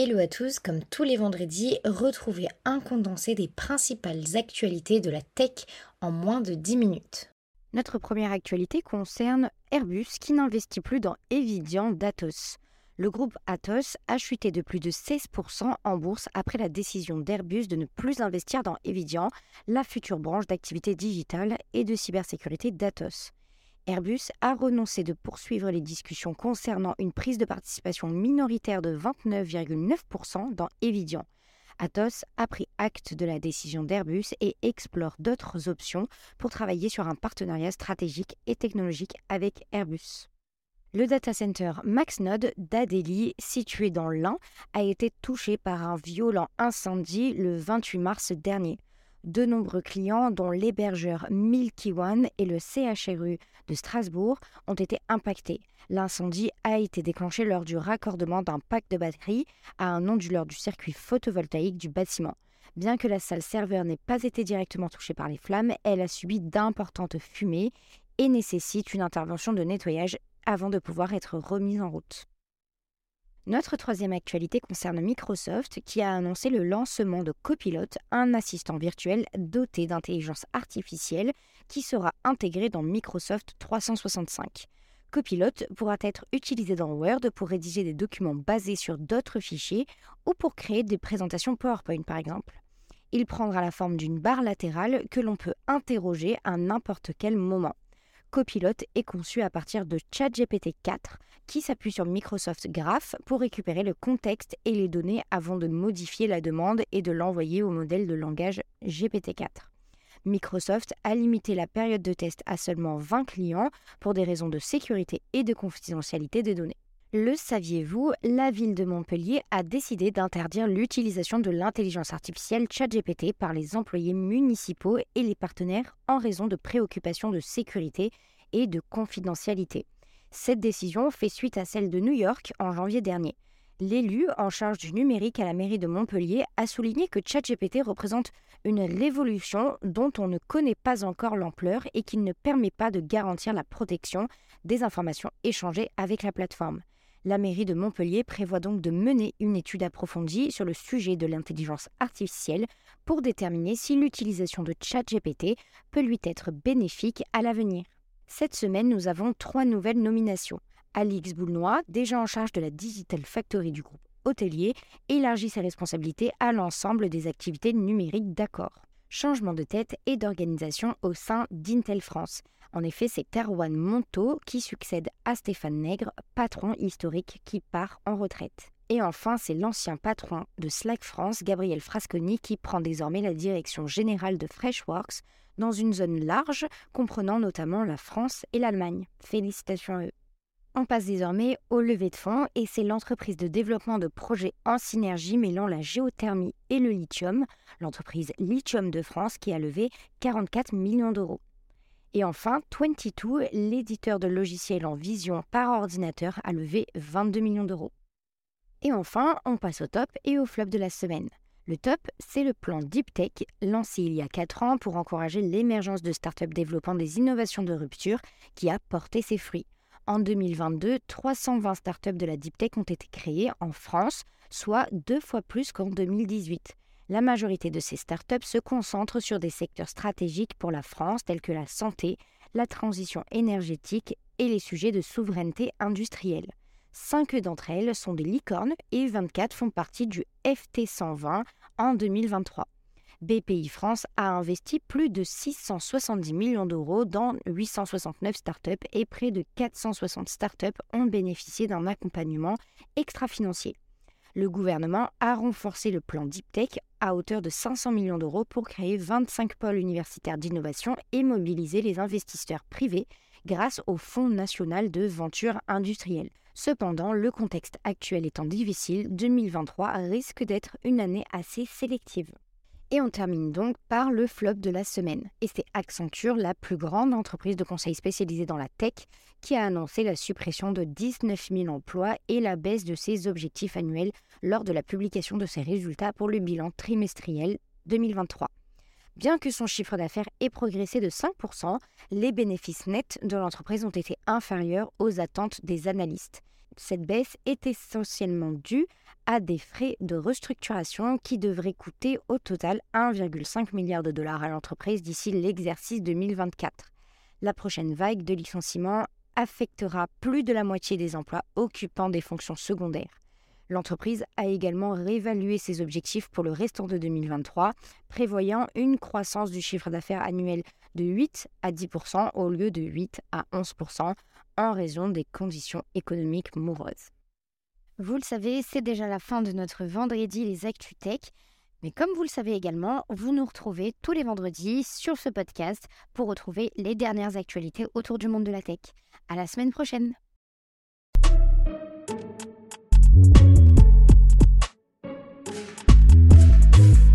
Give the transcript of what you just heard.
Hello à tous, comme tous les vendredis, retrouvez un condensé des principales actualités de la tech en moins de 10 minutes. Notre première actualité concerne Airbus qui n'investit plus dans Evidian d'Atos. Le groupe Atos a chuté de plus de 16% en bourse après la décision d'Airbus de ne plus investir dans Evidian, la future branche d'activité digitale et de cybersécurité d'Atos. Airbus a renoncé de poursuivre les discussions concernant une prise de participation minoritaire de 29,9% dans Evidian. Atos a pris acte de la décision d'Airbus et explore d'autres options pour travailler sur un partenariat stratégique et technologique avec Airbus. Le data center MaxNode d'Adélie, situé dans l'Ain, a été touché par un violent incendie le 28 mars dernier de nombreux clients, dont l'hébergeur Milky One et le CHRU de Strasbourg, ont été impactés. L'incendie a été déclenché lors du raccordement d'un pack de batterie à un onduleur du circuit photovoltaïque du bâtiment. Bien que la salle serveur n'ait pas été directement touchée par les flammes, elle a subi d'importantes fumées et nécessite une intervention de nettoyage avant de pouvoir être remise en route. Notre troisième actualité concerne Microsoft qui a annoncé le lancement de Copilot, un assistant virtuel doté d'intelligence artificielle qui sera intégré dans Microsoft 365. Copilot pourra être utilisé dans Word pour rédiger des documents basés sur d'autres fichiers ou pour créer des présentations PowerPoint par exemple. Il prendra la forme d'une barre latérale que l'on peut interroger à n'importe quel moment. Copilot est conçu à partir de ChatGPT 4 qui s'appuie sur Microsoft Graph pour récupérer le contexte et les données avant de modifier la demande et de l'envoyer au modèle de langage GPT-4. Microsoft a limité la période de test à seulement 20 clients pour des raisons de sécurité et de confidentialité des données. Le saviez-vous, la ville de Montpellier a décidé d'interdire l'utilisation de l'intelligence artificielle ChatGPT par les employés municipaux et les partenaires en raison de préoccupations de sécurité et de confidentialité. Cette décision fait suite à celle de New York en janvier dernier. L'élu en charge du numérique à la mairie de Montpellier a souligné que ChatGPT représente une révolution dont on ne connaît pas encore l'ampleur et qui ne permet pas de garantir la protection des informations échangées avec la plateforme. La mairie de Montpellier prévoit donc de mener une étude approfondie sur le sujet de l'intelligence artificielle pour déterminer si l'utilisation de ChatGPT peut lui être bénéfique à l'avenir. Cette semaine, nous avons trois nouvelles nominations. Alix Boulnois, déjà en charge de la Digital Factory du groupe hôtelier, élargit ses responsabilités à l'ensemble des activités numériques d'accord. Changement de tête et d'organisation au sein d'Intel France. En effet, c'est Erwan Monteau qui succède à Stéphane Nègre, patron historique qui part en retraite. Et enfin, c'est l'ancien patron de Slack France, Gabriel Frasconi, qui prend désormais la direction générale de Freshworks, dans une zone large comprenant notamment la France et l'Allemagne. Félicitations à eux. On passe désormais au lever de fonds et c'est l'entreprise de développement de projets en synergie mêlant la géothermie et le lithium, l'entreprise Lithium de France qui a levé 44 millions d'euros. Et enfin, 22, l'éditeur de logiciels en vision par ordinateur, a levé 22 millions d'euros. Et enfin, on passe au top et au flop de la semaine. Le top, c'est le plan Deep Tech, lancé il y a 4 ans pour encourager l'émergence de startups développant des innovations de rupture, qui a porté ses fruits. En 2022, 320 startups de la Deep Tech ont été créées en France, soit deux fois plus qu'en 2018. La majorité de ces startups se concentrent sur des secteurs stratégiques pour la France tels que la santé, la transition énergétique et les sujets de souveraineté industrielle. Cinq d'entre elles sont des licornes et 24 font partie du FT 120 en 2023. BPI France a investi plus de 670 millions d'euros dans 869 startups et près de 460 startups ont bénéficié d'un accompagnement extra-financier. Le gouvernement a renforcé le plan Deep Tech à hauteur de 500 millions d'euros pour créer 25 pôles universitaires d'innovation et mobiliser les investisseurs privés grâce au Fonds national de venture industrielle. Cependant, le contexte actuel étant difficile, 2023 risque d'être une année assez sélective. Et on termine donc par le flop de la semaine. Et c'est Accenture, la plus grande entreprise de conseil spécialisée dans la tech, qui a annoncé la suppression de 19 000 emplois et la baisse de ses objectifs annuels lors de la publication de ses résultats pour le bilan trimestriel 2023. Bien que son chiffre d'affaires ait progressé de 5%, les bénéfices nets de l'entreprise ont été inférieurs aux attentes des analystes. Cette baisse est essentiellement due à des frais de restructuration qui devraient coûter au total 1,5 milliard de dollars à l'entreprise d'ici l'exercice 2024. La prochaine vague de licenciements affectera plus de la moitié des emplois occupant des fonctions secondaires. L'entreprise a également réévalué ses objectifs pour le restant de 2023, prévoyant une croissance du chiffre d'affaires annuel de 8 à 10% au lieu de 8 à 11 en raison des conditions économiques moroses. Vous le savez, c'est déjà la fin de notre vendredi les ActuTech. Mais comme vous le savez également, vous nous retrouvez tous les vendredis sur ce podcast pour retrouver les dernières actualités autour du monde de la tech. À la semaine prochaine!